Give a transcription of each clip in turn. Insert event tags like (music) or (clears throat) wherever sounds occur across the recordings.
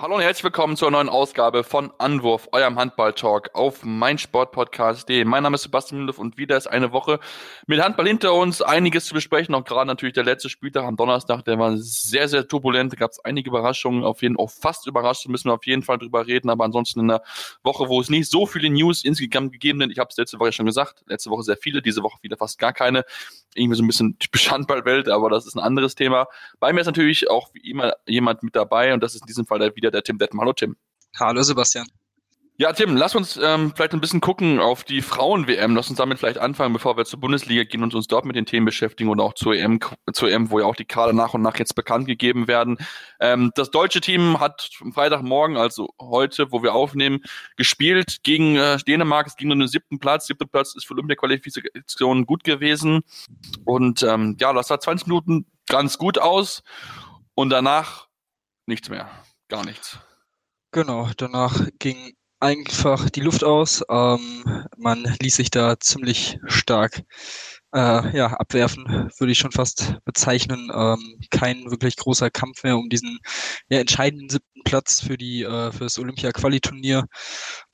Hallo und herzlich willkommen zur neuen Ausgabe von Anwurf, eurem Handball-Talk auf meinsportpodcast.de. Mein Name ist Sebastian Müller und wieder ist eine Woche mit Handball hinter uns. Einiges zu besprechen, auch gerade natürlich der letzte Spieltag am Donnerstag, der war sehr, sehr turbulent. Da gab es einige Überraschungen, auf jeden Fall fast überrascht, müssen wir auf jeden Fall drüber reden. Aber ansonsten in einer Woche, wo es nicht so viele News insgesamt gegeben sind, ich habe es letzte Woche schon gesagt, letzte Woche sehr viele, diese Woche wieder fast gar keine. Irgendwie so ein bisschen typisch (laughs) Handballwelt, aber das ist ein anderes Thema. Bei mir ist natürlich auch wie immer jemand mit dabei und das ist in diesem Fall wieder der Tim Detmer. Hallo Tim. Hallo Sebastian. Ja, Tim, lass uns ähm, vielleicht ein bisschen gucken auf die Frauen-WM. Lass uns damit vielleicht anfangen, bevor wir zur Bundesliga gehen und uns dort mit den Themen beschäftigen und auch zur EM, zur EM, wo ja auch die Kader nach und nach jetzt bekannt gegeben werden. Ähm, das deutsche Team hat am Freitagmorgen, also heute, wo wir aufnehmen, gespielt gegen äh, Dänemark. Es ging um den siebten Platz. Siebter Platz ist für Olympia-Qualifikation gut gewesen. Und ähm, ja, das sah 20 Minuten ganz gut aus. Und danach nichts mehr gar nichts. Genau, danach ging einfach die Luft aus. Ähm, man ließ sich da ziemlich stark äh, ja, abwerfen, würde ich schon fast bezeichnen. Ähm, kein wirklich großer Kampf mehr um diesen ja, entscheidenden siebten Platz für die äh, für das Olympia-Quali-Turnier.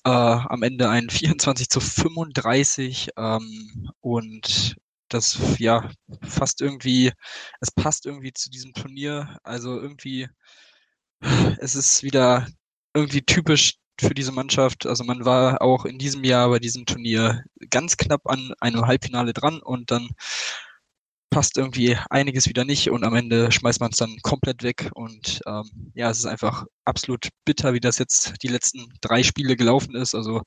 Äh, am Ende ein (laughs) 24 zu 35 ähm, und das ja fast irgendwie, es passt irgendwie zu diesem Turnier. Also irgendwie es ist wieder irgendwie typisch für diese Mannschaft. Also man war auch in diesem Jahr bei diesem Turnier ganz knapp an einem Halbfinale dran und dann passt irgendwie einiges wieder nicht und am Ende schmeißt man es dann komplett weg. Und ähm, ja, es ist einfach absolut bitter, wie das jetzt die letzten drei Spiele gelaufen ist. Also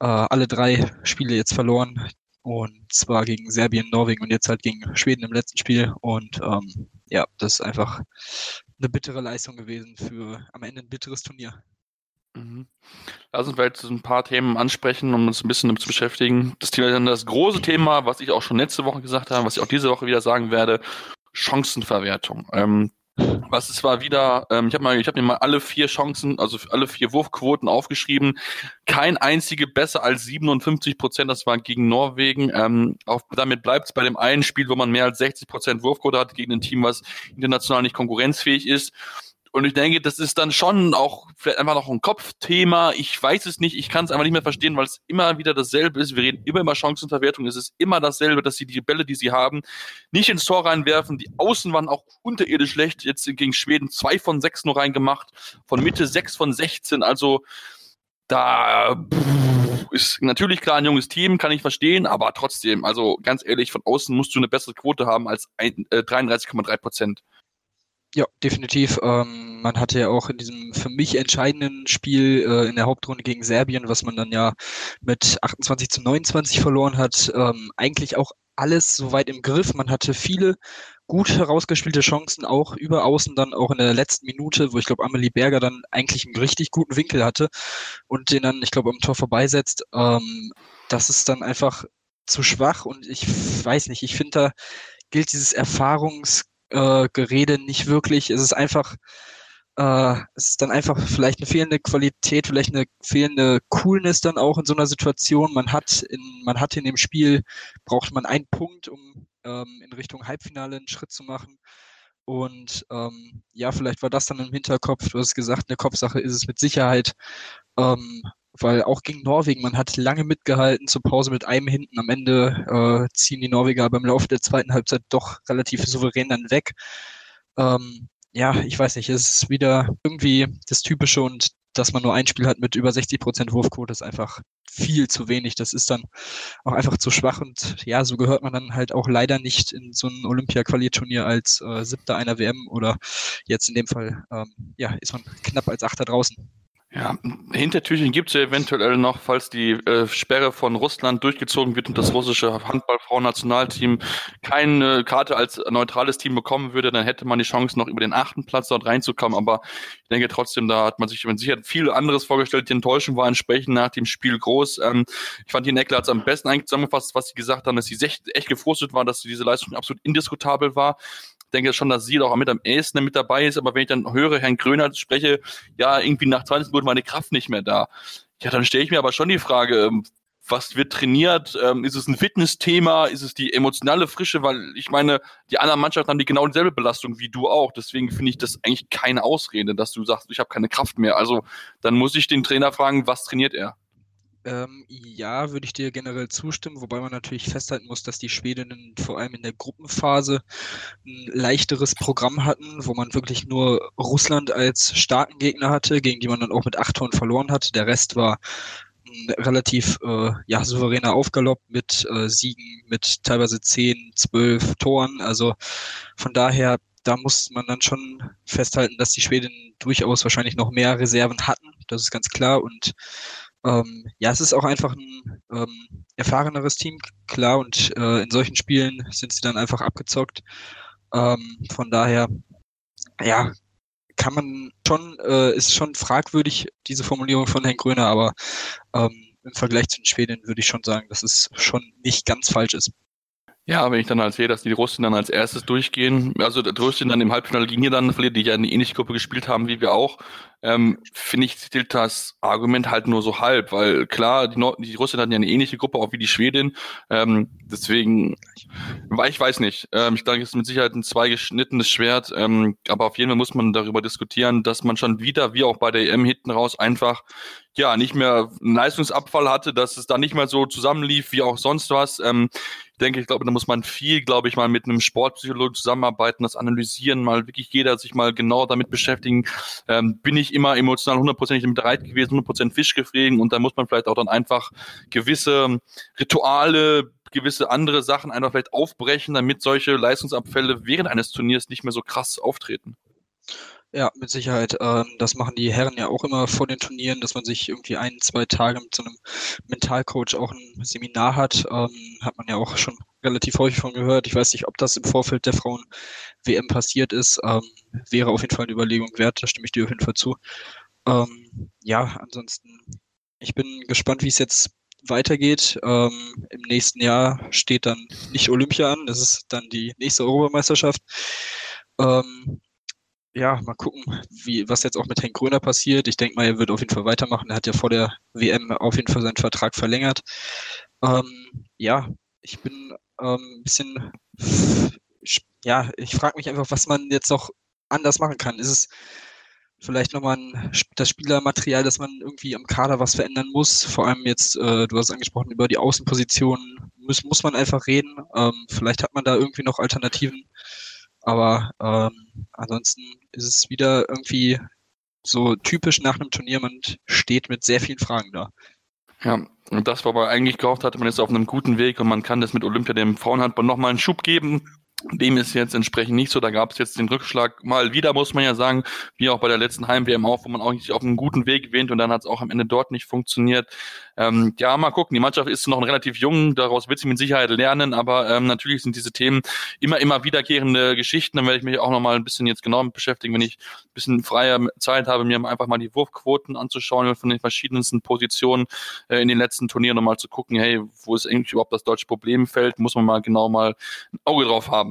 äh, alle drei Spiele jetzt verloren. Und zwar gegen Serbien, Norwegen und jetzt halt gegen Schweden im letzten Spiel. Und ähm, ja, das ist einfach eine bittere Leistung gewesen für am Ende ein bitteres Turnier. Mhm. Lass uns vielleicht ein paar Themen ansprechen, um uns ein bisschen damit zu beschäftigen. Das Thema dann das große Thema, was ich auch schon letzte Woche gesagt habe, was ich auch diese Woche wieder sagen werde, Chancenverwertung. Ähm, was es war wieder, ähm, ich habe habe mir mal alle vier Chancen, also alle vier Wurfquoten aufgeschrieben. Kein einzige besser als 57 Prozent. Das war gegen Norwegen. Ähm, auch damit bleibt es bei dem einen Spiel, wo man mehr als 60 Prozent Wurfquote hat gegen ein Team, was international nicht konkurrenzfähig ist. Und ich denke, das ist dann schon auch vielleicht einfach noch ein Kopfthema. Ich weiß es nicht. Ich kann es einfach nicht mehr verstehen, weil es immer wieder dasselbe ist. Wir reden immer über Chancenverwertung. Es ist immer dasselbe, dass sie die Bälle, die sie haben, nicht ins Tor reinwerfen. Die Außen waren auch unterirdisch schlecht. Jetzt gegen Schweden zwei von sechs nur reingemacht. Von Mitte sechs von 16. Also da ist natürlich klar ein junges Team, kann ich verstehen, aber trotzdem, also ganz ehrlich, von außen musst du eine bessere Quote haben als äh, 33,3 Prozent. Ja, definitiv. Ähm, man hatte ja auch in diesem für mich entscheidenden Spiel äh, in der Hauptrunde gegen Serbien, was man dann ja mit 28 zu 29 verloren hat, ähm, eigentlich auch alles soweit im Griff. Man hatte viele gut herausgespielte Chancen, auch über außen dann auch in der letzten Minute, wo ich glaube, Amelie Berger dann eigentlich einen richtig guten Winkel hatte und den dann, ich glaube, am Tor vorbeisetzt. Ähm, das ist dann einfach zu schwach und ich weiß nicht, ich finde, da gilt dieses Erfahrungs äh, Gerede nicht wirklich. Es ist einfach, äh, es ist dann einfach vielleicht eine fehlende Qualität, vielleicht eine fehlende Coolness dann auch in so einer Situation. Man hat in, man hat in dem Spiel, braucht man einen Punkt, um ähm, in Richtung Halbfinale einen Schritt zu machen. Und ähm, ja, vielleicht war das dann im Hinterkopf. Du hast gesagt, eine Kopfsache ist es mit Sicherheit. Ähm, weil auch gegen Norwegen, man hat lange mitgehalten, zur Pause mit einem hinten. Am Ende äh, ziehen die Norweger beim Laufe der zweiten Halbzeit doch relativ souverän dann weg. Ähm, ja, ich weiß nicht, es ist wieder irgendwie das Typische und dass man nur ein Spiel hat mit über 60 Prozent Wurfquote, ist einfach viel zu wenig. Das ist dann auch einfach zu schwach und ja, so gehört man dann halt auch leider nicht in so ein Olympia-Quali-Turnier als äh, Siebter einer WM oder jetzt in dem Fall, ähm, ja, ist man knapp als Achter draußen. Ja, Hintertürchen gibt es ja eventuell noch, falls die äh, Sperre von Russland durchgezogen wird und das russische Handballfrauennationalteam keine Karte als neutrales Team bekommen würde, dann hätte man die Chance, noch über den achten Platz dort reinzukommen. Aber ich denke trotzdem, da hat man sich Sicherheit viel anderes vorgestellt. Die Enttäuschung war entsprechend nach dem Spiel groß. Ähm, ich fand, die Neckler hat es am besten eigentlich zusammengefasst, was sie gesagt haben, dass sie echt, echt gefrustet war, dass diese Leistung absolut indiskutabel war denke schon, dass sie auch mit am ehesten mit dabei ist, aber wenn ich dann höre, Herrn Gröner spreche, ja, irgendwie nach 20 Minuten meine Kraft nicht mehr da. Ja, dann stelle ich mir aber schon die Frage, ähm, was wird trainiert? Ähm, ist es ein Fitnessthema? Ist es die emotionale Frische? Weil ich meine, die anderen Mannschaften haben die genau dieselbe Belastung wie du auch. Deswegen finde ich das eigentlich keine Ausrede, dass du sagst, ich habe keine Kraft mehr. Also dann muss ich den Trainer fragen, was trainiert er? Ähm, ja, würde ich dir generell zustimmen, wobei man natürlich festhalten muss, dass die Schwedinnen vor allem in der Gruppenphase ein leichteres Programm hatten, wo man wirklich nur Russland als starken Gegner hatte, gegen die man dann auch mit acht Toren verloren hat. Der Rest war relativ äh, ja, souveräner Aufgalopp mit äh, Siegen mit teilweise zehn, zwölf Toren. Also von daher, da muss man dann schon festhalten, dass die Schwedinnen durchaus wahrscheinlich noch mehr Reserven hatten. Das ist ganz klar und ähm, ja, es ist auch einfach ein ähm, erfahreneres Team, klar, und äh, in solchen Spielen sind sie dann einfach abgezockt. Ähm, von daher, ja, kann man schon, äh, ist schon fragwürdig, diese Formulierung von Herrn Gröner, aber ähm, im Vergleich zu den Schweden würde ich schon sagen, dass es schon nicht ganz falsch ist. Ja, wenn ich dann halt sehe, dass die Russen dann als erstes durchgehen, also die Russen dann im Halbfinale gegen Niederlande verliert, die ja eine ähnliche Gruppe gespielt haben wie wir auch, ähm, finde ich, zählt das Argument halt nur so halb, weil klar, die, Nord die Russen hatten ja eine ähnliche Gruppe, auch wie die Schwedin, ähm, deswegen, ich weiß nicht, ähm, ich denke, es ist mit Sicherheit ein zweigeschnittenes Schwert, ähm, aber auf jeden Fall muss man darüber diskutieren, dass man schon wieder, wie auch bei der EM hinten raus, einfach ja, nicht mehr einen Leistungsabfall hatte, dass es da nicht mehr so zusammenlief wie auch sonst was. Ähm, ich denke, ich glaube, da muss man viel, glaube ich, mal mit einem Sportpsychologen zusammenarbeiten, das analysieren, mal wirklich jeder sich mal genau damit beschäftigen. Ähm, bin ich immer emotional hundertprozentig bereit gewesen, hundertprozentig Fisch geflogen und da muss man vielleicht auch dann einfach gewisse Rituale, gewisse andere Sachen einfach vielleicht aufbrechen, damit solche Leistungsabfälle während eines Turniers nicht mehr so krass auftreten. Ja, mit Sicherheit. Ähm, das machen die Herren ja auch immer vor den Turnieren, dass man sich irgendwie ein, zwei Tage mit so einem Mentalcoach auch ein Seminar hat. Ähm, hat man ja auch schon relativ häufig von gehört. Ich weiß nicht, ob das im Vorfeld der Frauen-WM passiert ist. Ähm, wäre auf jeden Fall eine Überlegung wert, da stimme ich dir auf jeden Fall zu. Ja, ansonsten, ich bin gespannt, wie es jetzt weitergeht. Ähm, Im nächsten Jahr steht dann nicht Olympia an, das ist dann die nächste Europameisterschaft. Ähm, ja, mal gucken, wie, was jetzt auch mit Henk Gröner passiert. Ich denke mal, er wird auf jeden Fall weitermachen. Er hat ja vor der WM auf jeden Fall seinen Vertrag verlängert. Ähm, ja, ich bin ähm, ein bisschen, ja, ich frage mich einfach, was man jetzt noch anders machen kann. Ist es vielleicht nochmal das Spielermaterial, dass man irgendwie am Kader was verändern muss? Vor allem jetzt, äh, du hast angesprochen, über die Außenpositionen muss, muss man einfach reden. Ähm, vielleicht hat man da irgendwie noch Alternativen. Aber ähm, ansonsten ist es wieder irgendwie so typisch nach einem Turnier, man steht mit sehr vielen Fragen da. Ja, und das, war aber eigentlich gehofft hatte, man ist auf einem guten Weg und man kann das mit Olympia dem Frauenhandball nochmal einen Schub geben. Dem ist jetzt entsprechend nicht so. Da gab es jetzt den Rückschlag mal wieder, muss man ja sagen, wie auch bei der letzten Heim-WM auch, wo man auch nicht auf einem guten Weg gewinnt und dann hat es auch am Ende dort nicht funktioniert. Ähm, ja, mal gucken. Die Mannschaft ist noch relativ jung, daraus wird sie mit Sicherheit lernen, aber ähm, natürlich sind diese Themen immer, immer wiederkehrende Geschichten. Dann werde ich mich auch noch mal ein bisschen jetzt genau mit beschäftigen, wenn ich ein bisschen freier Zeit habe, mir einfach mal die Wurfquoten anzuschauen von den verschiedensten Positionen äh, in den letzten Turnieren und mal zu gucken, hey, wo ist eigentlich überhaupt das deutsche Problemfeld? Muss man mal genau mal ein Auge drauf haben.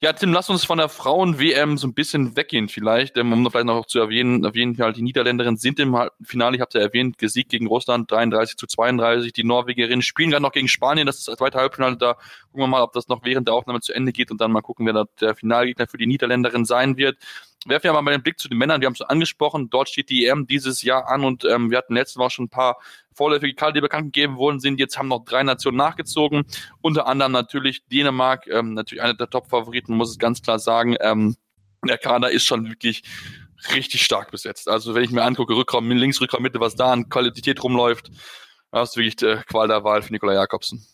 Ja, Tim, lass uns von der Frauen-WM so ein bisschen weggehen vielleicht, ähm, um noch vielleicht noch zu erwähnen, auf jeden Fall die Niederländerinnen sind im Finale, ich habe es ja erwähnt, gesiegt gegen Russland 33 zu 32. Die Norwegerinnen spielen gerade noch gegen Spanien, das ist das zweite Halbfinale, da. Gucken wir mal, ob das noch während der Aufnahme zu Ende geht und dann mal gucken, wer der Finalgegner für die Niederländerin sein wird werfen wir mal den Blick zu den Männern. Wir haben es angesprochen. Dort steht die EM dieses Jahr an und ähm, wir hatten letztes Mal schon ein paar vorläufige Kader, die bekannt gegeben worden sind. Jetzt haben noch drei Nationen nachgezogen. Unter anderem natürlich Dänemark, ähm, natürlich einer der Top-Favoriten, muss es ganz klar sagen. Ähm, der Kader ist schon wirklich richtig stark besetzt. Also wenn ich mir angucke, Rückraum, links, Rückraum, Mitte, was da an Qualität rumläuft, das ist wirklich der Qual der Wahl für Nikola Jakobsen.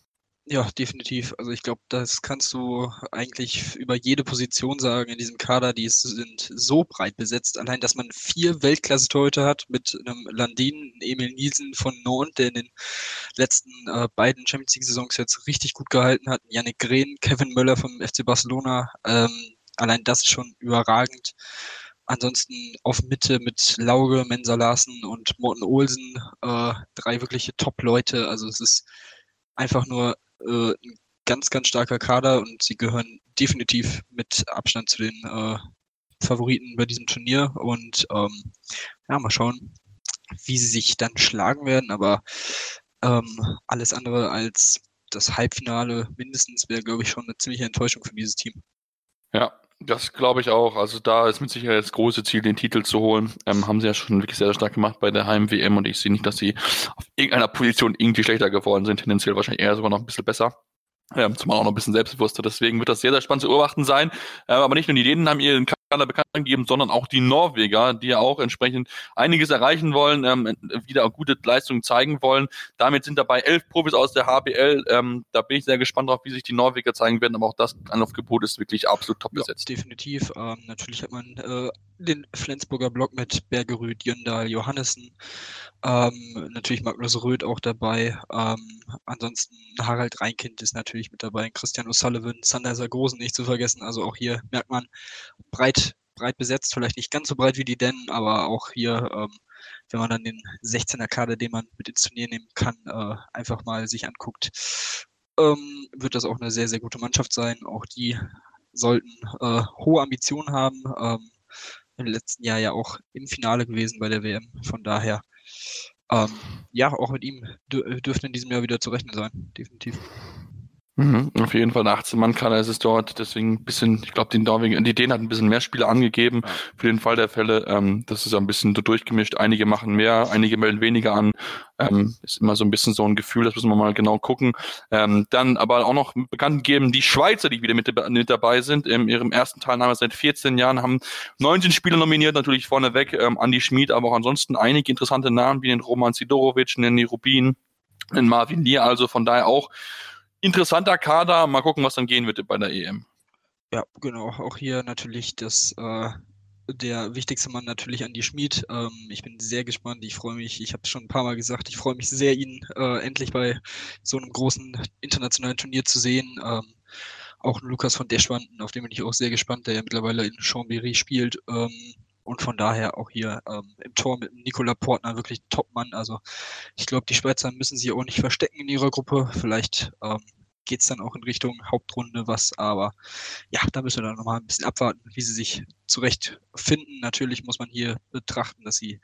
Ja, definitiv. Also ich glaube, das kannst du eigentlich über jede Position sagen in diesem Kader. Die sind so breit besetzt. Allein, dass man vier Weltklasse-Torhüter hat mit einem Landin, Emil Nielsen von Nantes, der in den letzten äh, beiden Champions League-Saisons jetzt richtig gut gehalten hat. Yannick Green, Kevin Möller vom FC Barcelona. Ähm, allein das ist schon überragend. Ansonsten auf Mitte mit Lauge, Mensa Larsen und Morten Olsen, äh, drei wirkliche Top-Leute. Also es ist einfach nur äh, ein ganz, ganz starker Kader und sie gehören definitiv mit Abstand zu den äh, Favoriten bei diesem Turnier. Und ähm, ja, mal schauen, wie sie sich dann schlagen werden. Aber ähm, alles andere als das Halbfinale mindestens wäre, glaube ich, schon eine ziemliche Enttäuschung für dieses Team. Ja, das glaube ich auch. Also da ist mit Sicherheit das große Ziel, den Titel zu holen. Ähm, haben sie ja schon wirklich sehr, sehr stark gemacht bei der Heim-WM und ich sehe nicht, dass sie auf irgendeiner Position irgendwie schlechter geworden sind. Tendenziell wahrscheinlich eher sogar noch ein bisschen besser. Ähm, zumal auch noch ein bisschen selbstbewusster. Deswegen wird das sehr, sehr spannend zu beobachten sein. Ähm, aber nicht nur die Dänen haben ihren Kader bekannt gegeben, sondern auch die Norweger, die ja auch entsprechend einiges erreichen wollen, ähm, wieder gute Leistungen zeigen wollen. Damit sind dabei elf Profis aus der HBL. Ähm, da bin ich sehr gespannt drauf, wie sich die Norweger zeigen werden. Aber auch das Anlaufgebot ist wirklich absolut top besetzt. Ja, definitiv. Ähm, natürlich hat man äh, den Flensburger Block mit Bergerud, Jöndal, Johannessen. Ähm, natürlich Magnus Röth auch dabei. Ähm, ansonsten Harald Reinkind ist natürlich mit dabei. Christian O'Sullivan, Sander Sargosen nicht zu vergessen. Also auch hier merkt man breit, breit besetzt. Vielleicht nicht ganz so breit wie die Dennen, aber auch hier, ähm, wenn man dann den 16er Kader, den man mit ins Turnier nehmen kann, äh, einfach mal sich anguckt, ähm, wird das auch eine sehr, sehr gute Mannschaft sein. Auch die sollten äh, hohe Ambitionen haben. Ähm, im letzten Jahr ja auch im Finale gewesen bei der WM. Von daher ähm, ja, auch mit ihm dürfte in diesem Jahr wieder zu rechnen sein, definitiv. Mhm, auf jeden Fall eine 18-Mann-Kader ist es dort, deswegen ein bisschen, ich glaube, die Norwegen, die Dänen hat ein bisschen mehr Spieler angegeben ja. für den Fall der Fälle. Ähm, das ist ein bisschen durchgemischt. Einige machen mehr, einige melden weniger an. Ähm, ist immer so ein bisschen so ein Gefühl, das müssen wir mal genau gucken. Ähm, dann aber auch noch bekannt geben, die Schweizer, die wieder mit, mit dabei sind, in ihrem ersten Teilnahme seit 14 Jahren, haben 19 Spieler nominiert, natürlich vorneweg ähm, Andi Schmid, aber auch ansonsten einige interessante Namen, wie den Roman Sidorovic, den Rubin, den Marvin Nier, also von daher auch interessanter Kader. Mal gucken, was dann gehen wird bei der EM. Ja, genau. Auch hier natürlich das äh, der wichtigste Mann natürlich Andy Schmid. Ähm, ich bin sehr gespannt. Ich freue mich. Ich habe es schon ein paar Mal gesagt. Ich freue mich sehr, ihn äh, endlich bei so einem großen internationalen Turnier zu sehen. Ähm, auch Lukas von Deschwanden, auf den bin ich auch sehr gespannt, der ja mittlerweile in Chambéry spielt. Ähm, und von daher auch hier ähm, im Tor mit Nicola Portner wirklich Top-Mann. Also ich glaube, die Schweizer müssen sich auch nicht verstecken in ihrer Gruppe. Vielleicht ähm, geht es dann auch in Richtung Hauptrunde was, aber ja, da müssen wir dann nochmal ein bisschen abwarten, wie sie sich zurechtfinden. Natürlich muss man hier betrachten, dass sie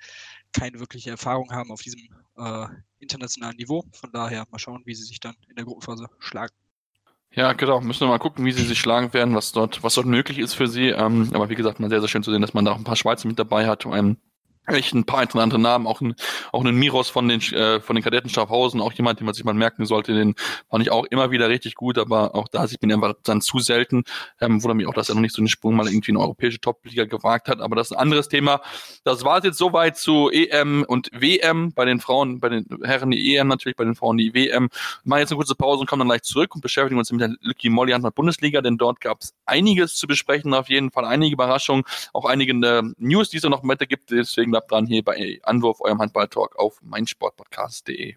keine wirkliche Erfahrung haben auf diesem äh, internationalen Niveau. Von daher mal schauen, wie sie sich dann in der Gruppenphase schlagen. Ja, genau. Müssen wir mal gucken, wie sie sich schlagen werden, was dort, was dort möglich ist für sie. Ähm, aber wie gesagt, mal sehr, sehr schön zu sehen, dass man da auch ein paar Schweizer mit dabei hat. Ähm, echt ein paar andere Namen, auch ein, auch ein Miros von den, äh, von den Kadetten Schaffhausen, auch jemand, den man sich mal merken sollte, den fand ich auch immer wieder richtig gut, aber auch da sieht man einfach dann zu selten, ähm, wundert mich auch, dass er noch nicht so einen Sprung mal irgendwie in eine europäische Top-Liga gewagt hat, aber das ist ein anderes Thema. Das war jetzt soweit zu EM und WM, bei den Frauen, bei den Herren die EM natürlich, bei den Frauen die WM. Machen jetzt eine kurze Pause und kommen dann gleich zurück und beschäftigen uns mit der Lucky Molly Handball Bundesliga, denn dort gab es einiges zu besprechen, auf jeden Fall einige Überraschungen, auch einige äh, News, die es noch weiter gibt, deswegen bleibt dran hier bei Anwurf, eurem Handball-Talk auf meinsportpodcast.de.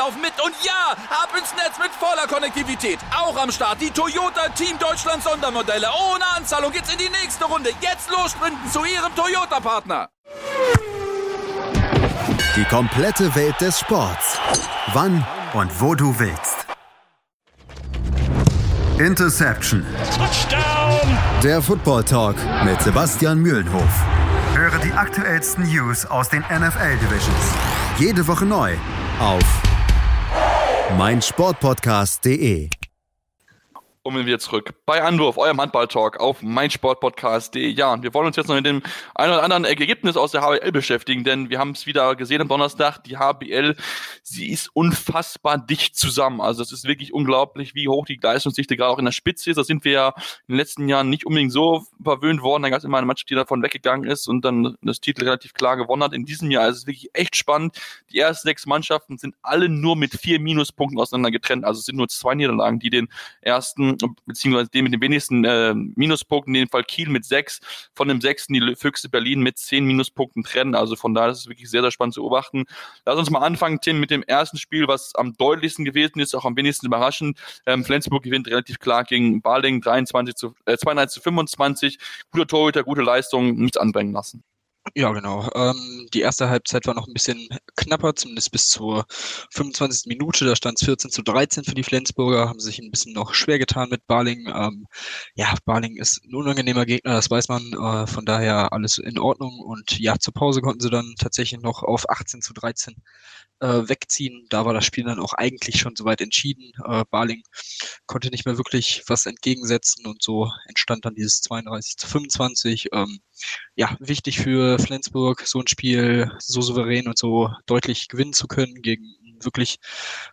laufen mit. Und ja, ab ins Netz mit voller Konnektivität. Auch am Start die Toyota Team Deutschland Sondermodelle. Ohne Anzahlung geht's in die nächste Runde. Jetzt los sprinten zu Ihrem Toyota-Partner. Die komplette Welt des Sports. Wann und wo du willst. Interception. Touchdown. Der Football Talk mit Sebastian Mühlenhof. Hören und die aktuellsten News aus den NFL Divisions. Jede Woche neu auf meinsportpodcast.de. Und wir wieder zurück bei Anwurf, eurem Handball-Talk auf meinsportpodcast.de. Ja, und wir wollen uns jetzt noch mit dem ein oder anderen Ergebnis aus der HBL beschäftigen, denn wir haben es wieder gesehen am Donnerstag. Die HBL, sie ist unfassbar dicht zusammen. Also es ist wirklich unglaublich, wie hoch die Leistungsdichte gerade auch in der Spitze ist. Da sind wir ja in den letzten Jahren nicht unbedingt so verwöhnt worden. Da gab es immer eine Mannschaft, die davon weggegangen ist und dann das Titel relativ klar gewonnen hat. In diesem Jahr ist es wirklich echt spannend. Die ersten sechs Mannschaften sind alle nur mit vier Minuspunkten auseinander getrennt. Also es sind nur zwei Niederlagen, die den ersten beziehungsweise den mit den wenigsten äh, Minuspunkten, in dem Fall Kiel mit sechs, von dem sechsten die Füchse Berlin mit zehn Minuspunkten trennen. Also von daher ist es wirklich sehr, sehr spannend zu beobachten. Lass uns mal anfangen, Tim, mit dem ersten Spiel, was am deutlichsten gewesen ist, auch am wenigsten überraschend. Ähm, Flensburg gewinnt relativ klar gegen Baling 23 zu, äh, 32 zu 25. Guter Torhüter, gute Leistung, nichts anbringen lassen. Ja, genau. Ähm, die erste Halbzeit war noch ein bisschen knapper, zumindest bis zur 25. Minute. Da stand es 14 zu 13 für die Flensburger, haben sich ein bisschen noch schwer getan mit Barling. Ähm, ja, Barling ist ein unangenehmer Gegner, das weiß man. Äh, von daher alles in Ordnung. Und ja, zur Pause konnten sie dann tatsächlich noch auf 18 zu 13 äh, wegziehen. Da war das Spiel dann auch eigentlich schon soweit entschieden. Äh, Barling konnte nicht mehr wirklich was entgegensetzen und so entstand dann dieses 32 zu 25. Ähm, ja, wichtig für Flensburg, so ein Spiel so souverän und so deutlich gewinnen zu können gegen wirklich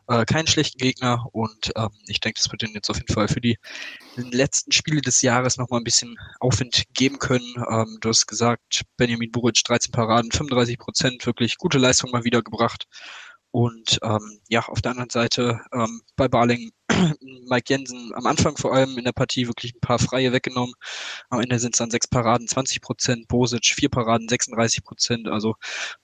äh, keinen schlechten Gegner und ähm, ich denke, das wird ihnen jetzt auf jeden Fall für die letzten Spiele des Jahres nochmal ein bisschen Aufwind geben können. Ähm, du hast gesagt, Benjamin Buric 13 Paraden, 35 Prozent, wirklich gute Leistung mal wieder gebracht. Und ähm, ja, auf der anderen Seite ähm, bei Barling (clears throat) Mike Jensen am Anfang vor allem in der Partie wirklich ein paar Freie weggenommen. Am Ende sind es dann sechs Paraden, 20 Prozent, Bosic vier Paraden, 36 Prozent. Also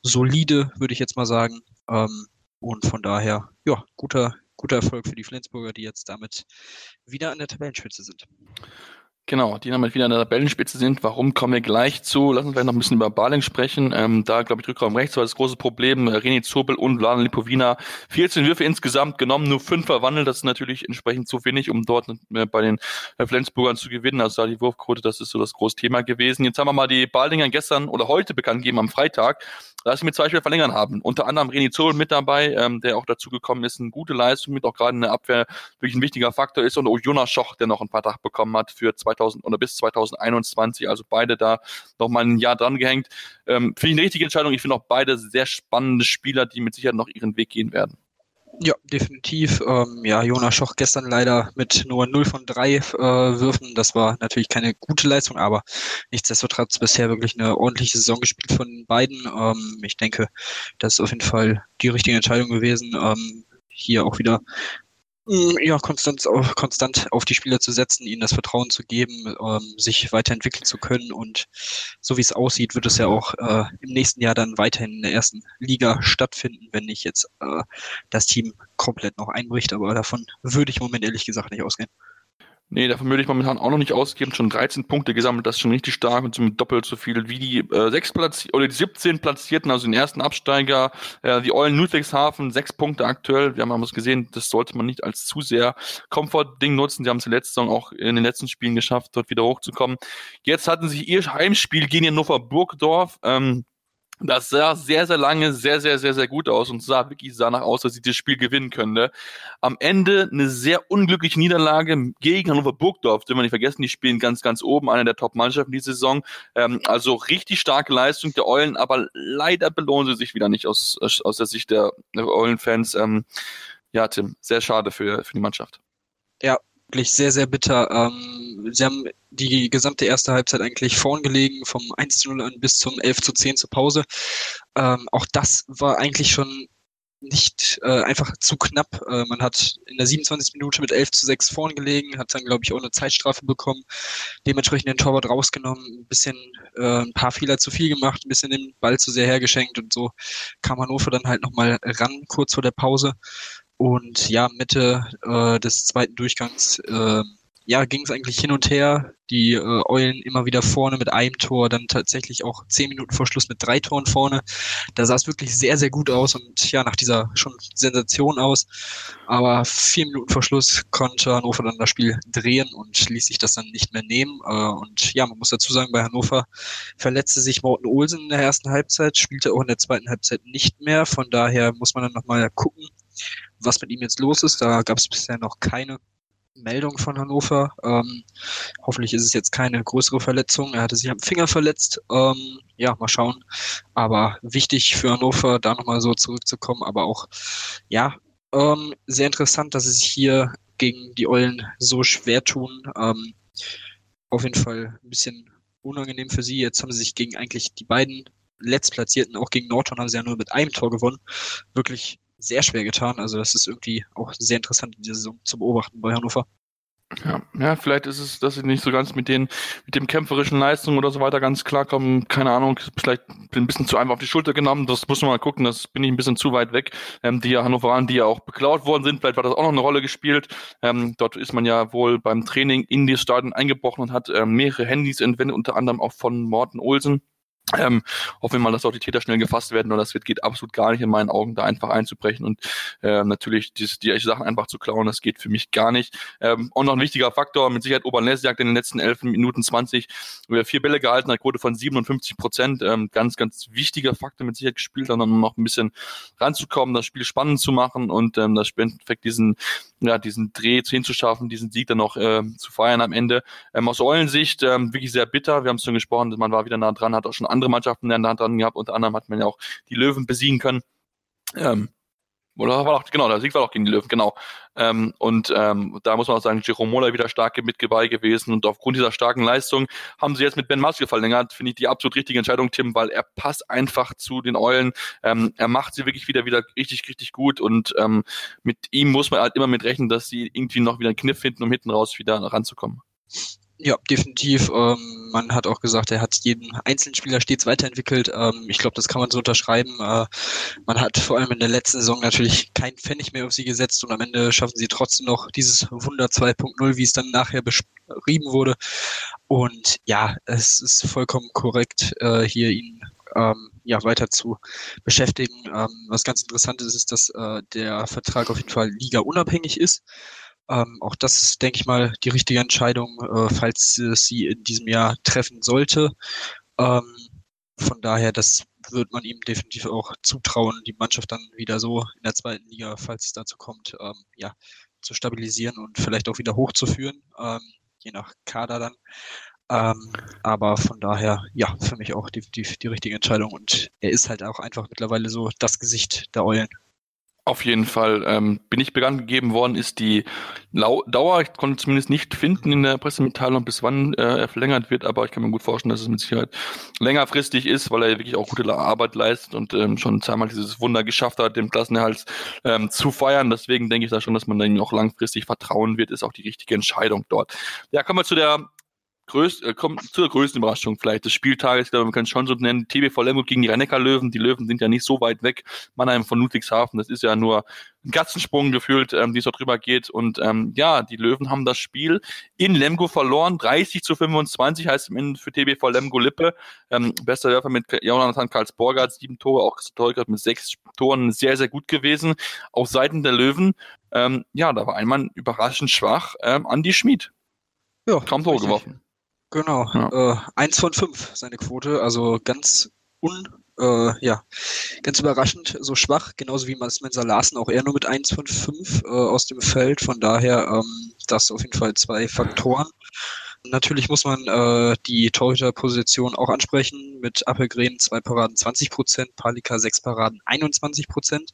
solide, würde ich jetzt mal sagen. Ähm, und von daher, ja, guter, guter Erfolg für die Flensburger, die jetzt damit wieder an der Tabellenspitze sind. Genau, die damit wieder an der Tabellenspitze sind. Warum kommen wir gleich zu? Lassen wir noch ein bisschen über Baling sprechen. Ähm, da, glaube ich, Rückraum rechts war das große Problem. René Zobel und Vladan Lipovina. 14 Würfe insgesamt genommen, nur fünf verwandelt. Das ist natürlich entsprechend zu wenig, um dort äh, bei den äh, Flensburgern zu gewinnen. Also da die Wurfquote, das ist so das große Thema gewesen. Jetzt haben wir mal die Balinger gestern oder heute bekannt gegeben am Freitag dass sie mit zwei Spieler verlängern haben. Unter anderem René Zoll mit dabei, ähm, der auch dazu gekommen ist, eine gute Leistung mit, auch gerade in der Abwehr wirklich ein wichtiger Faktor ist und auch Jonas Schoch, der noch einen Vertrag bekommen hat für 2000 oder bis 2021, also beide da nochmal ein Jahr dran gehängt. Ähm, finde ich eine richtige Entscheidung. Ich finde auch beide sehr spannende Spieler, die mit Sicherheit noch ihren Weg gehen werden. Ja, definitiv. Ähm, ja, Jonas Schoch gestern leider mit nur 0 von 3 äh, Würfen. Das war natürlich keine gute Leistung, aber nichtsdestotrotz bisher wirklich eine ordentliche Saison gespielt von beiden. Ähm, ich denke, das ist auf jeden Fall die richtige Entscheidung gewesen. Ähm, hier auch wieder ja, konstant auf, konstant auf die Spieler zu setzen, ihnen das Vertrauen zu geben, ähm, sich weiterentwickeln zu können. Und so wie es aussieht, wird es ja auch äh, im nächsten Jahr dann weiterhin in der ersten Liga stattfinden, wenn nicht jetzt äh, das Team komplett noch einbricht. Aber davon würde ich im Moment ehrlich gesagt nicht ausgehen. Nee, davon würde ich momentan auch noch nicht ausgeben. Schon 13 Punkte gesammelt, das ist schon richtig stark und somit doppelt so viel wie die äh, sechs Platz oder die 17 Platzierten, also den ersten Absteiger, äh, die Eulen Ludwigshafen, sechs Punkte aktuell. Wir haben es gesehen, das sollte man nicht als zu sehr Komfort-Ding nutzen. Sie haben es in der letzten Saison auch in den letzten Spielen geschafft, dort wieder hochzukommen. Jetzt hatten sie ihr Heimspiel gegen Hannover Burgdorf. Ähm, das sah sehr, sehr lange sehr, sehr, sehr, sehr gut aus und sah wirklich sah nach aus, dass sie das Spiel gewinnen könnte. Am Ende eine sehr unglückliche Niederlage gegen Hannover Burgdorf. Dürfen wir nicht vergessen, die spielen ganz, ganz oben, eine der Top-Mannschaften diese Saison. Ähm, also richtig starke Leistung der Eulen, aber leider belohnen sie sich wieder nicht aus, aus der Sicht der, der Eulen-Fans. Ähm, ja, Tim, sehr schade für, für die Mannschaft. Ja, wirklich sehr, sehr bitter. Ähm, sie haben die gesamte erste Halbzeit eigentlich vorn gelegen, vom 1 zu 0 an bis zum 11 zu 10 zur Pause. Ähm, auch das war eigentlich schon nicht äh, einfach zu knapp. Äh, man hat in der 27. Minute mit 11 zu 6 vorn gelegen, hat dann, glaube ich, auch eine Zeitstrafe bekommen, dementsprechend den Torwart rausgenommen, ein bisschen äh, ein paar Fehler zu viel gemacht, ein bisschen den Ball zu sehr hergeschenkt und so kam Hannover dann halt nochmal ran, kurz vor der Pause. Und ja, Mitte äh, des zweiten Durchgangs äh, ja, ging es eigentlich hin und her. Die äh, Eulen immer wieder vorne mit einem Tor, dann tatsächlich auch zehn Minuten vor Schluss mit drei Toren vorne. Da sah es wirklich sehr, sehr gut aus und ja, nach dieser schon Sensation aus. Aber vier Minuten vor Schluss konnte Hannover dann das Spiel drehen und ließ sich das dann nicht mehr nehmen. Äh, und ja, man muss dazu sagen, bei Hannover verletzte sich Morten Olsen in der ersten Halbzeit, spielte auch in der zweiten Halbzeit nicht mehr. Von daher muss man dann nochmal gucken, was mit ihm jetzt los ist. Da gab es bisher noch keine Meldung von Hannover. Ähm, hoffentlich ist es jetzt keine größere Verletzung. Er hatte sich am Finger verletzt. Ähm, ja, mal schauen. Aber wichtig für Hannover, da nochmal so zurückzukommen. Aber auch, ja, ähm, sehr interessant, dass sich hier gegen die Eulen so schwer tun. Ähm, auf jeden Fall ein bisschen unangenehm für sie. Jetzt haben sie sich gegen eigentlich die beiden Letztplatzierten, auch gegen Norton, haben sie ja nur mit einem Tor gewonnen. Wirklich sehr schwer getan. Also das ist irgendwie auch sehr interessant in dieser Saison zu beobachten bei Hannover. Ja, ja, vielleicht ist es, dass sie nicht so ganz mit den, mit dem kämpferischen Leistungen oder so weiter ganz klar kommen. Keine Ahnung, vielleicht bin ein bisschen zu einfach auf die Schulter genommen. Das muss man mal gucken. Das bin ich ein bisschen zu weit weg. Ähm, die ja Hannoveraner, die ja auch beklaut worden sind, vielleicht war das auch noch eine Rolle gespielt. Ähm, dort ist man ja wohl beim Training in die Stadion eingebrochen und hat ähm, mehrere Handys entwendet, unter anderem auch von Morten Olsen. Ähm, hoffen wir mal, dass auch die Täter schnell gefasst werden und das wird, geht absolut gar nicht in meinen Augen, da einfach einzubrechen und äh, natürlich die, die Sachen einfach zu klauen, das geht für mich gar nicht. Ähm, und noch ein wichtiger Faktor, mit Sicherheit Obernesjagd in den letzten 11 Minuten 20 über vier Bälle gehalten, eine Quote von 57 Prozent, ähm, ganz, ganz wichtiger Faktor mit Sicherheit gespielt, dann noch ein bisschen ranzukommen, das Spiel spannend zu machen und ähm, das Endeffekt diesen, ja, diesen Dreh hinzuschaffen, diesen Sieg dann noch äh, zu feiern am Ende. Ähm, aus Eulensicht ähm, wirklich sehr bitter, wir haben es schon gesprochen, man war wieder nah dran, hat auch schon andere Mannschaften in der Hand dran gehabt. Unter anderem hat man ja auch die Löwen besiegen können. Ähm, oder war auch, genau, der Sieg war auch gegen die Löwen, genau. Ähm, und ähm, da muss man auch sagen, Jerome Mola wieder stark mit dabei gewesen und aufgrund dieser starken Leistung haben sie jetzt mit Ben Maske verlängert, finde ich die absolut richtige Entscheidung, Tim, weil er passt einfach zu den Eulen. Ähm, er macht sie wirklich wieder wieder richtig, richtig gut und ähm, mit ihm muss man halt immer mit rechnen, dass sie irgendwie noch wieder einen Kniff finden, um hinten raus wieder ranzukommen. Ja, definitiv. Ähm, man hat auch gesagt, er hat jeden einzelnen Spieler stets weiterentwickelt. Ähm, ich glaube, das kann man so unterschreiben. Äh, man hat vor allem in der letzten Saison natürlich kein Pfennig mehr auf sie gesetzt und am Ende schaffen sie trotzdem noch dieses Wunder 2.0, wie es dann nachher beschrieben wurde. Und ja, es ist vollkommen korrekt, äh, hier ihn ähm, ja, weiter zu beschäftigen. Ähm, was ganz interessant ist, ist, dass äh, der Vertrag auf jeden Fall liga unabhängig ist. Ähm, auch das ist, denke ich mal, die richtige Entscheidung, äh, falls es sie in diesem Jahr treffen sollte. Ähm, von daher, das wird man ihm definitiv auch zutrauen, die Mannschaft dann wieder so in der zweiten Liga, falls es dazu kommt, ähm, ja, zu stabilisieren und vielleicht auch wieder hochzuführen, ähm, je nach Kader dann. Ähm, aber von daher, ja, für mich auch definitiv die richtige Entscheidung. Und er ist halt auch einfach mittlerweile so das Gesicht der Eulen. Auf jeden Fall ähm, bin ich bekannt gegeben worden, ist die Lau Dauer. Ich konnte zumindest nicht finden in der Pressemitteilung, bis wann äh, er verlängert wird, aber ich kann mir gut vorstellen, dass es mit Sicherheit längerfristig ist, weil er wirklich auch gute Arbeit leistet und ähm, schon zweimal dieses Wunder geschafft hat, den Klassenerhalt ähm, zu feiern. Deswegen denke ich da schon, dass man dann auch langfristig vertrauen wird, ist auch die richtige Entscheidung dort. Ja, kommen wir zu der größt, äh, kommt zur größten Überraschung vielleicht des Spieltages, ich glaube, man kann es schon so nennen, TBV Lemgo gegen die Rennecker Löwen. Die Löwen sind ja nicht so weit weg. Mannheim von Ludwigshafen, das ist ja nur ein Katzensprung gefühlt, ähm, die so drüber geht. Und ähm, ja, die Löwen haben das Spiel in Lemgo verloren. 30 zu 25 heißt im Ende für TBV Lemgo Lippe. Ähm, bester Werfer mit Jonathan Karlsborger hat sieben Tore, auch Tolkert mit sechs Toren sehr, sehr gut gewesen. Auf Seiten der Löwen, ähm, ja, da war einmal überraschend schwach ähm, Andi Schmid. Ja, kaum Tore geworfen. Genau, ja. äh, eins von fünf seine Quote, also ganz un, äh, ja, ganz überraschend, so schwach, genauso wie Mensa Larsen, auch er nur mit eins von fünf äh, aus dem Feld, von daher ähm, das auf jeden Fall zwei Faktoren. Natürlich muss man äh, die Torhüterposition auch ansprechen, mit Appelgren zwei Paraden 20 Prozent, Palika sechs Paraden 21 Prozent.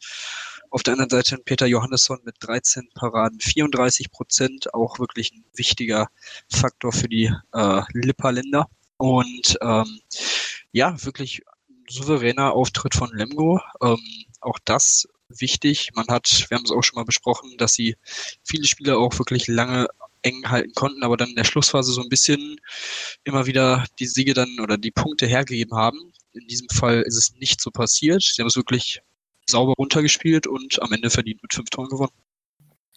Auf der anderen Seite Peter Johannesson mit 13 Paraden, 34 Prozent, auch wirklich ein wichtiger Faktor für die äh, Lipperländer. Und ähm, ja, wirklich souveräner Auftritt von Lemgo. Ähm, auch das wichtig. Man hat, wir haben es auch schon mal besprochen, dass sie viele Spieler auch wirklich lange eng halten konnten, aber dann in der Schlussphase so ein bisschen immer wieder die Siege dann oder die Punkte hergegeben haben. In diesem Fall ist es nicht so passiert. Sie haben es wirklich sauber runtergespielt und am Ende verdient mit fünf Toren gewonnen.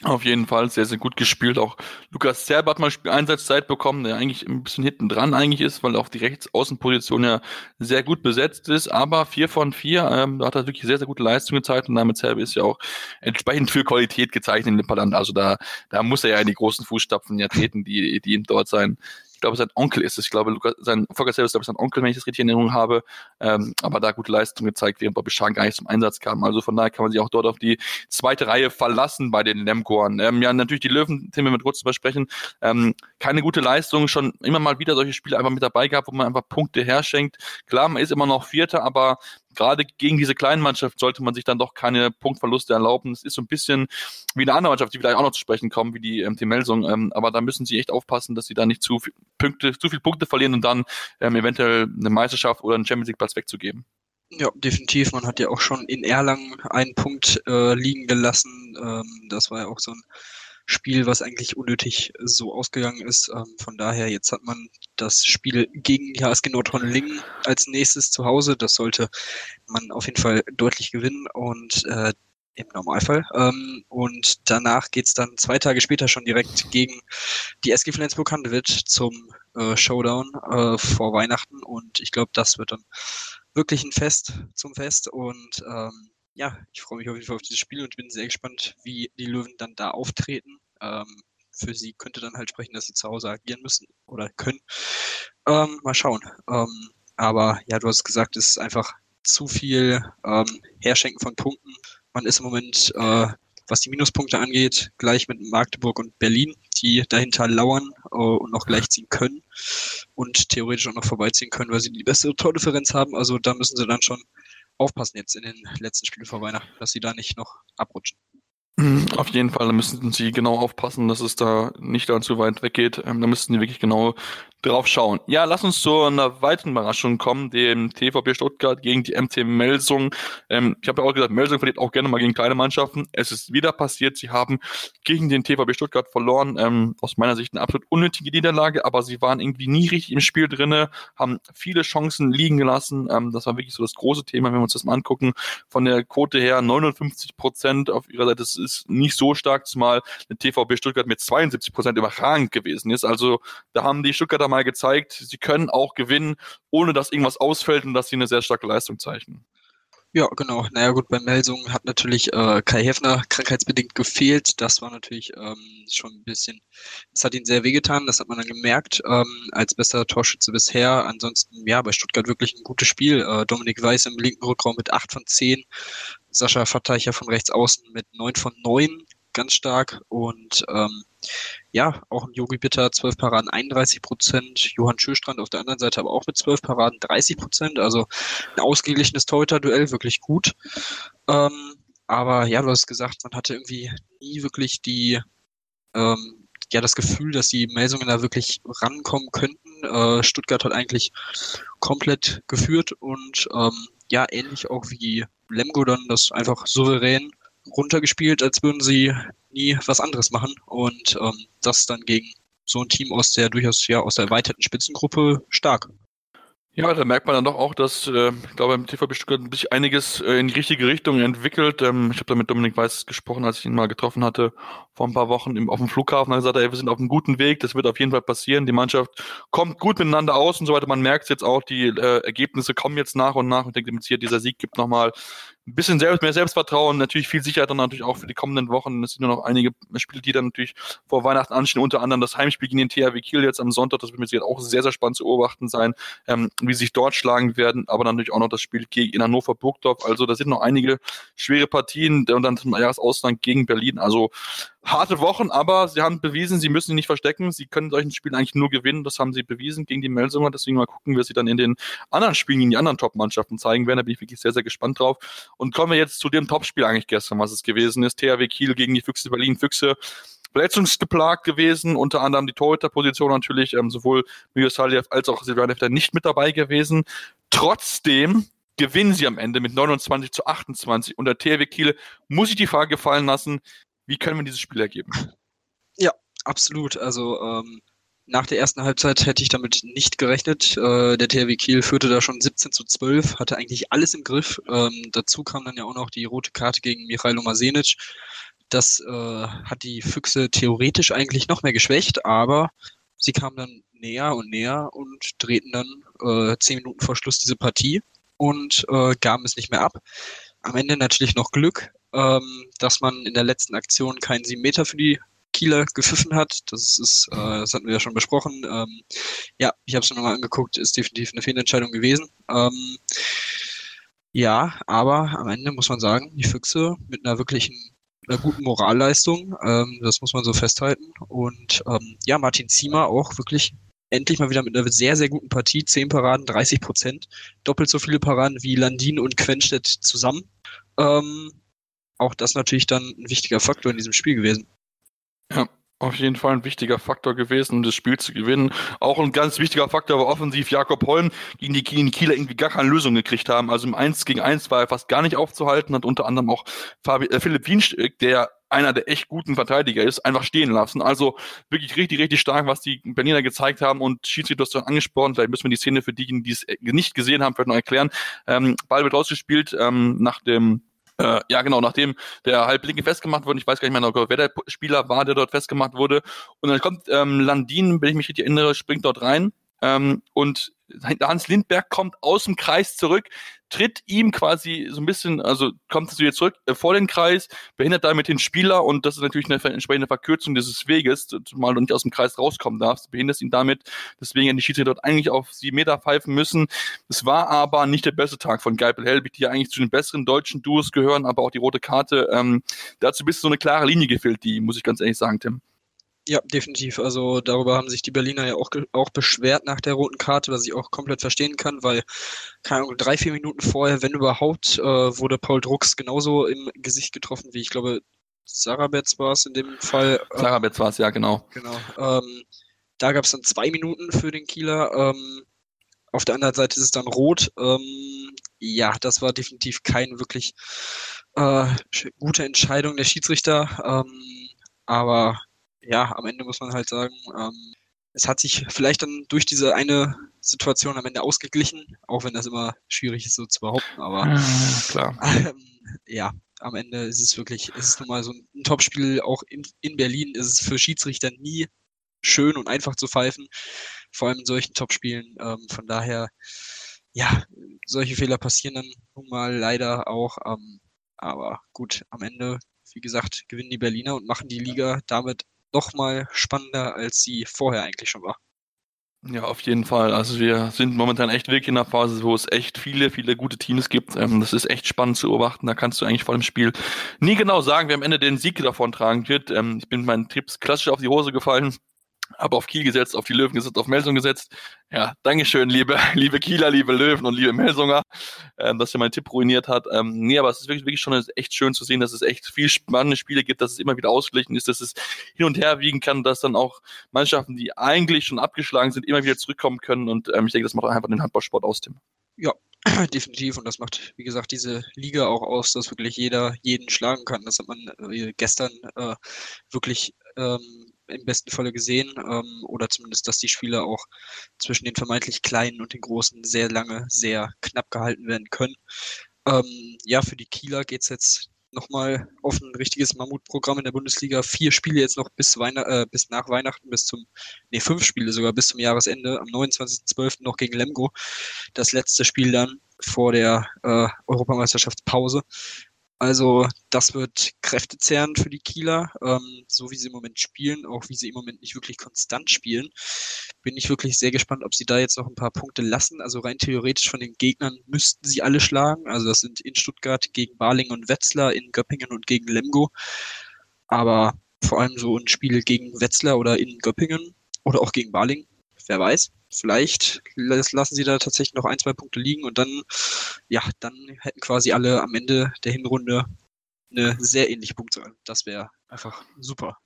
Auf jeden Fall sehr, sehr gut gespielt. Auch Lukas Serb hat mal Einsatzzeit bekommen, der eigentlich ein bisschen hinten dran eigentlich ist, weil auch die Rechtsaußenposition ja sehr gut besetzt ist. Aber vier von vier, ähm, da hat er wirklich sehr, sehr gute Leistung gezeigt und damit Serb ist ja auch entsprechend für Qualität gezeichnet in Lippland. Also da, da muss er ja in die großen Fußstapfen ja treten, die, die ihm dort sein glaube, sein Onkel ist es. Ich glaube, Lukas, sein Volker Selbst, glaube ich, sein Onkel, wenn ich das richtig in Erinnerung habe. Ähm, aber da gute Leistung gezeigt, während Bobby Scharn gar nicht zum Einsatz kam. Also von daher kann man sich auch dort auf die zweite Reihe verlassen bei den Lemgoren. Ähm, ja, natürlich die Löwen, den wir mit kurz drüber sprechen. Ähm, keine gute Leistung, schon immer mal wieder solche Spiele einfach mit dabei gehabt, wo man einfach Punkte herschenkt. Klar, man ist immer noch Vierter, aber gerade gegen diese kleinen Mannschaft sollte man sich dann doch keine Punktverluste erlauben. Es ist so ein bisschen wie eine andere Mannschaft, die vielleicht auch noch zu sprechen kommen, wie die ähm, Melsung. Ähm, aber da müssen sie echt aufpassen, dass sie da nicht zu viel Punkte, zu viel Punkte verlieren und dann ähm, eventuell eine Meisterschaft oder einen Champions League Platz wegzugeben. Ja, definitiv. Man hat ja auch schon in Erlangen einen Punkt äh, liegen gelassen. Ähm, das war ja auch so ein Spiel, was eigentlich unnötig so ausgegangen ist. Ähm, von daher, jetzt hat man das Spiel gegen die HSG Nordhorn-Lingen als nächstes zu Hause. Das sollte man auf jeden Fall deutlich gewinnen und äh, im Normalfall. Ähm, und danach geht's dann zwei Tage später schon direkt gegen die SG Flensburg-Handewitt zum äh, Showdown äh, vor Weihnachten. Und ich glaube, das wird dann wirklich ein Fest zum Fest. Und ähm, ja, ich freue mich auf jeden Fall auf dieses Spiel und bin sehr gespannt, wie die Löwen dann da auftreten. Ähm, für sie könnte dann halt sprechen, dass sie zu Hause agieren müssen oder können. Ähm, mal schauen. Ähm, aber ja, du hast gesagt, es ist einfach zu viel ähm, Herschenken von Punkten. Man ist im Moment, äh, was die Minuspunkte angeht, gleich mit Magdeburg und Berlin, die dahinter lauern äh, und noch gleichziehen können und theoretisch auch noch vorbeiziehen können, weil sie die beste Tordifferenz haben. Also da müssen sie dann schon aufpassen jetzt in den letzten Spielen vor Weihnachten, dass sie da nicht noch abrutschen. Mhm, auf jeden Fall, da müssen sie genau aufpassen, dass es da nicht allzu weit weggeht. Ähm, da müssten sie wirklich genau drauf schauen. Ja, lass uns zu einer weiteren Überraschung kommen, dem TVB Stuttgart gegen die MT Melsung. Ähm, ich habe ja auch gesagt, Melsung verliert auch gerne mal gegen kleine Mannschaften. Es ist wieder passiert, sie haben gegen den TVB Stuttgart verloren. Ähm, aus meiner Sicht eine absolut unnötige Niederlage, aber sie waren irgendwie nie richtig im Spiel drinne, haben viele Chancen liegen gelassen. Ähm, das war wirklich so das große Thema, wenn wir uns das mal angucken. Von der Quote her 59 Prozent auf ihrer Seite, das ist nicht so stark, zumal der TVB Stuttgart mit 72 Prozent überragend gewesen ist. Also da haben die Stuttgarter mal gezeigt, sie können auch gewinnen, ohne dass irgendwas ausfällt und dass sie eine sehr starke Leistung zeichnen. Ja, genau. Naja gut, bei Melsungen hat natürlich äh, Kai Hefner krankheitsbedingt gefehlt. Das war natürlich ähm, schon ein bisschen, das hat ihn sehr wehgetan, das hat man dann gemerkt, ähm, als bester Torschütze bisher. Ansonsten, ja, bei Stuttgart wirklich ein gutes Spiel. Äh, Dominik Weiß im linken Rückraum mit 8 von 10, Sascha Verteicher von rechts außen mit 9 von 9, ganz stark. Und ähm, ja, auch ein Yogi Bitter, 12 Paraden, 31 Prozent. Johann Schöstrand auf der anderen Seite aber auch mit 12 Paraden, 30 Prozent. Also ein ausgeglichenes Torhüter-Duell, wirklich gut. Ähm, aber ja, du hast gesagt, man hatte irgendwie nie wirklich die, ähm, ja, das Gefühl, dass die Melsungen da wirklich rankommen könnten. Äh, Stuttgart hat eigentlich komplett geführt und ähm, ja, ähnlich auch wie Lemgo dann das einfach souverän runtergespielt, als würden sie nie was anderes machen. Und ähm, das dann gegen so ein Team aus der durchaus ja aus der erweiterten Spitzengruppe stark. Ja, da merkt man dann doch auch, dass, äh, ich glaube, im TVB Stuttgart sich einiges äh, in die richtige Richtung entwickelt. Ähm, ich habe da mit Dominik Weiß gesprochen, als ich ihn mal getroffen hatte vor ein paar Wochen im, auf dem Flughafen. Er hat gesagt, ey, wir sind auf einem guten Weg, das wird auf jeden Fall passieren. Die Mannschaft kommt gut miteinander aus und so weiter. Man merkt jetzt auch, die äh, Ergebnisse kommen jetzt nach und nach. Und ich denke, hier dieser Sieg gibt nochmal ein bisschen selbst, mehr Selbstvertrauen, natürlich viel Sicherheit dann natürlich auch für die kommenden Wochen. Es sind nur noch einige Spiele, die dann natürlich vor Weihnachten anstehen, unter anderem das Heimspiel gegen den THW Kiel jetzt am Sonntag. Das wird mir sicher auch sehr, sehr spannend zu beobachten sein, ähm, wie sich dort schlagen werden, aber dann natürlich auch noch das Spiel gegen Hannover Burgdorf. Also da sind noch einige schwere Partien und dann zum Jahresausland gegen Berlin. Also harte Wochen, aber sie haben bewiesen, sie müssen sie nicht verstecken. Sie können solchen Spielen eigentlich nur gewinnen. Das haben sie bewiesen gegen die Melsunger. Deswegen mal gucken, wie sie dann in den anderen Spielen gegen die anderen Top-Mannschaften zeigen werden. Da bin ich wirklich sehr, sehr gespannt drauf. Und kommen wir jetzt zu dem Topspiel eigentlich gestern, was es gewesen ist. THW Kiel gegen die Füchse Berlin. Füchse verletzungsgeplagt gewesen, unter anderem die Torhüterposition natürlich, ähm, sowohl Saljev als auch Silvan Hefter nicht mit dabei gewesen. Trotzdem gewinnen sie am Ende mit 29 zu 28 und der THW Kiel muss ich die Frage fallen lassen, wie können wir dieses Spiel ergeben? Ja, absolut. Also ähm, nach der ersten Halbzeit hätte ich damit nicht gerechnet. Äh, der THW Kiel führte da schon 17 zu 12, hatte eigentlich alles im Griff. Ähm, dazu kam dann ja auch noch die rote Karte gegen Michailo Masenic. Das äh, hat die Füchse theoretisch eigentlich noch mehr geschwächt, aber sie kamen dann näher und näher und drehten dann äh, zehn Minuten vor Schluss diese Partie und äh, gaben es nicht mehr ab. Am Ende natürlich noch Glück, ähm, dass man in der letzten Aktion keinen 7 Meter für die Kieler gepfiffen hat. Das ist, äh, das hatten wir ja schon besprochen. Ähm, ja, ich habe es nochmal angeguckt, ist definitiv eine Fehlentscheidung gewesen. Ähm, ja, aber am Ende muss man sagen, die Füchse mit einer wirklichen einer guten Moralleistung, ähm, das muss man so festhalten. Und ähm, ja, Martin Ziemer auch wirklich endlich mal wieder mit einer sehr, sehr guten Partie. Zehn Paraden, 30 Prozent. Doppelt so viele Paraden wie Landin und Quenstedt zusammen. Ähm, auch das natürlich dann ein wichtiger Faktor in diesem Spiel gewesen. Ja, auf jeden Fall ein wichtiger Faktor gewesen, um das Spiel zu gewinnen. Auch ein ganz wichtiger Faktor war offensiv Jakob Holm, gegen die, Kieler irgendwie gar keine Lösung gekriegt haben. Also im 1 gegen 1 war er fast gar nicht aufzuhalten, hat unter anderem auch Fabi, äh, Philipp Wienstück, der einer der echt guten Verteidiger ist, einfach stehen lassen. Also wirklich richtig, richtig stark, was die Berliner gezeigt haben und Schiedsrichter hast du angesprochen. Vielleicht müssen wir die Szene für diejenigen, die es nicht gesehen haben, vielleicht noch erklären. Ähm, Ball wird rausgespielt ähm, nach dem äh, ja, genau, nachdem der Halblinke festgemacht wurde, ich weiß gar nicht mehr, noch, wer der Spieler war, der dort festgemacht wurde. Und dann kommt ähm, Landin, wenn ich mich richtig erinnere, springt dort rein. Ähm, und Hans Lindberg kommt aus dem Kreis zurück, tritt ihm quasi so ein bisschen, also kommt zu wieder zurück äh, vor den Kreis, behindert damit den Spieler und das ist natürlich eine entsprechende Verkürzung dieses Weges, zumal du nicht aus dem Kreis rauskommen darfst, behinderst ihn damit, deswegen hätten die Schiedsrichter dort eigentlich auf sieben Meter pfeifen müssen. Es war aber nicht der beste Tag von Geipel Helbig, die ja eigentlich zu den besseren deutschen Duos gehören, aber auch die rote Karte, ähm, dazu bist so eine klare Linie gefehlt, die muss ich ganz ehrlich sagen, Tim. Ja, definitiv. Also darüber haben sich die Berliner ja auch, auch beschwert nach der roten Karte, was ich auch komplett verstehen kann, weil, keine Ahnung, drei, vier Minuten vorher, wenn überhaupt, äh, wurde Paul Drucks genauso im Gesicht getroffen, wie ich glaube, Sarabetz war es in dem Fall. Äh, Sarabetz war es, ja, genau. Genau. Ähm, da gab es dann zwei Minuten für den Kieler. Ähm, auf der anderen Seite ist es dann rot. Ähm, ja, das war definitiv keine wirklich äh, gute Entscheidung der Schiedsrichter. Ähm, aber ja, am Ende muss man halt sagen, ähm, es hat sich vielleicht dann durch diese eine Situation am Ende ausgeglichen, auch wenn das immer schwierig ist so zu behaupten, aber ja, klar. (laughs) Ähm, ja, am Ende ist es wirklich, ist es nun mal so ein Topspiel, auch in, in Berlin ist es für Schiedsrichter nie schön und einfach zu pfeifen, vor allem in solchen Topspielen. Ähm, von daher, ja, solche Fehler passieren dann nun mal leider auch. Ähm, aber gut, am Ende, wie gesagt, gewinnen die Berliner und machen die Liga damit noch mal spannender, als sie vorher eigentlich schon war. Ja, auf jeden Fall. Also wir sind momentan echt wirklich in einer Phase, wo es echt viele, viele gute Teams gibt. Ähm, das ist echt spannend zu beobachten. Da kannst du eigentlich vor dem Spiel nie genau sagen, wer am Ende den Sieg davon tragen wird. Ähm, ich bin mit meinen Tipps klassisch auf die Hose gefallen habe auf Kiel gesetzt, auf die Löwen gesetzt, auf Melsung gesetzt. Ja, Dankeschön, liebe, (laughs) liebe Kieler, liebe Löwen und liebe Melsunger, ähm, dass ihr meinen Tipp ruiniert hat. Ähm, nee, aber es ist wirklich, wirklich schon echt schön zu sehen, dass es echt viel spannende Spiele gibt, dass es immer wieder ausgeglichen ist, dass es hin und her wiegen kann, dass dann auch Mannschaften, die eigentlich schon abgeschlagen sind, immer wieder zurückkommen können. Und ähm, ich denke, das macht einfach den Handballsport aus, Tim. Ja, (clears throat) definitiv. Und das macht, wie gesagt, diese Liga auch aus, dass wirklich jeder jeden schlagen kann. Das hat man äh, gestern äh, wirklich ähm, im besten Falle gesehen ähm, oder zumindest, dass die Spiele auch zwischen den vermeintlich kleinen und den großen sehr lange, sehr knapp gehalten werden können. Ähm, ja, für die Kieler geht es jetzt nochmal auf ein richtiges Mammutprogramm in der Bundesliga. Vier Spiele jetzt noch bis, Weihn äh, bis nach Weihnachten, bis zum, nee, fünf Spiele sogar bis zum Jahresende, am 29.12. noch gegen Lemgo. Das letzte Spiel dann vor der äh, Europameisterschaftspause. Also das wird kräftezehrend für die Kieler, ähm, so wie sie im Moment spielen, auch wie sie im Moment nicht wirklich konstant spielen. Bin ich wirklich sehr gespannt, ob sie da jetzt noch ein paar Punkte lassen. Also rein theoretisch von den Gegnern müssten sie alle schlagen. Also das sind in Stuttgart gegen Barling und Wetzlar, in Göppingen und gegen Lemgo. Aber vor allem so ein Spiel gegen Wetzlar oder in Göppingen oder auch gegen Barling, wer weiß vielleicht lassen sie da tatsächlich noch ein, zwei Punkte liegen und dann, ja, dann hätten quasi alle am Ende der Hinrunde eine sehr ähnliche Punktzahl. Das wäre einfach super.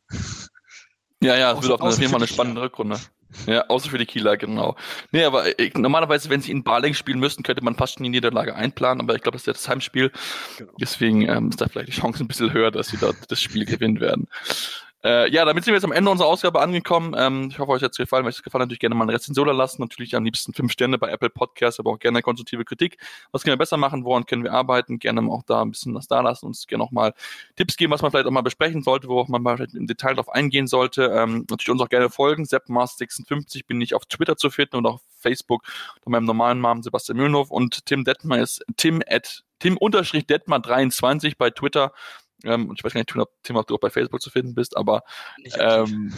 Ja, ja, es wird auf jeden Fall eine spannende Rückrunde. Ja, außer für die Kieler, genau. Nee, aber ich, normalerweise, wenn sie in Baling spielen müssten, könnte man fast schon die Niederlage einplanen, aber ich glaube, das ist ja das Heimspiel. Genau. Deswegen ähm, ist da vielleicht die Chance ein bisschen höher, dass sie dort das Spiel (laughs) gewinnen werden. Äh, ja, damit sind wir jetzt am Ende unserer Ausgabe angekommen. Ähm, ich hoffe, euch hat es gefallen. Wenn euch es gefallen hat, natürlich gerne mal eine Rezension lassen. Natürlich am liebsten fünf Sterne bei Apple Podcasts, aber auch gerne konstruktive Kritik. Was können wir besser machen? Woran können wir arbeiten? Gerne auch da ein bisschen was da lassen. Uns gerne auch mal Tipps geben, was man vielleicht auch mal besprechen sollte, worauf man mal im Detail drauf eingehen sollte. Ähm, natürlich uns auch gerne folgen. SeppMars56 bin ich auf Twitter zu finden und auf Facebook von meinem normalen Namen Sebastian Mühlenhof und Tim Detmer ist Tim at Tim-Detmer23 bei Twitter. Ähm, und ich weiß gar nicht, Tim, ob du auch bei Facebook zu finden bist, aber ähm,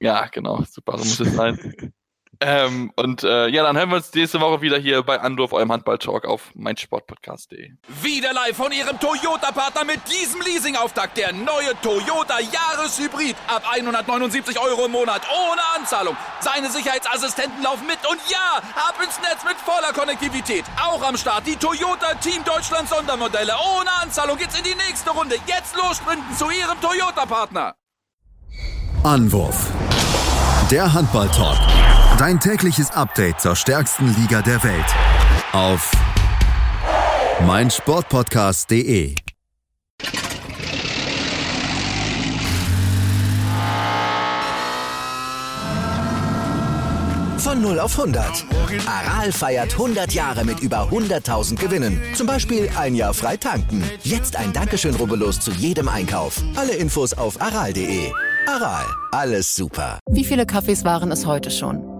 ja, genau, super, so muss es sein. (laughs) Ähm, und äh, ja, dann hören wir uns nächste Woche wieder hier bei Anruf, eurem Handball-Talk auf meinsportpodcast.de. Wieder live von Ihrem Toyota-Partner mit diesem Leasing-Auftakt. Der neue Toyota Jahreshybrid. Ab 179 Euro im Monat. Ohne Anzahlung. Seine Sicherheitsassistenten laufen mit. Und ja, ab ins Netz mit voller Konnektivität. Auch am Start die Toyota Team Deutschland Sondermodelle. Ohne Anzahlung geht's in die nächste Runde. Jetzt los sprinten zu Ihrem Toyota-Partner. Anwurf. Der Handball-Talk. Dein tägliches Update zur stärksten Liga der Welt. Auf meinsportpodcast.de. Von 0 auf 100. Aral feiert 100 Jahre mit über 100.000 Gewinnen. Zum Beispiel ein Jahr frei tanken. Jetzt ein Dankeschön, rubbellos zu jedem Einkauf. Alle Infos auf aral.de. Aral, alles super. Wie viele Kaffees waren es heute schon?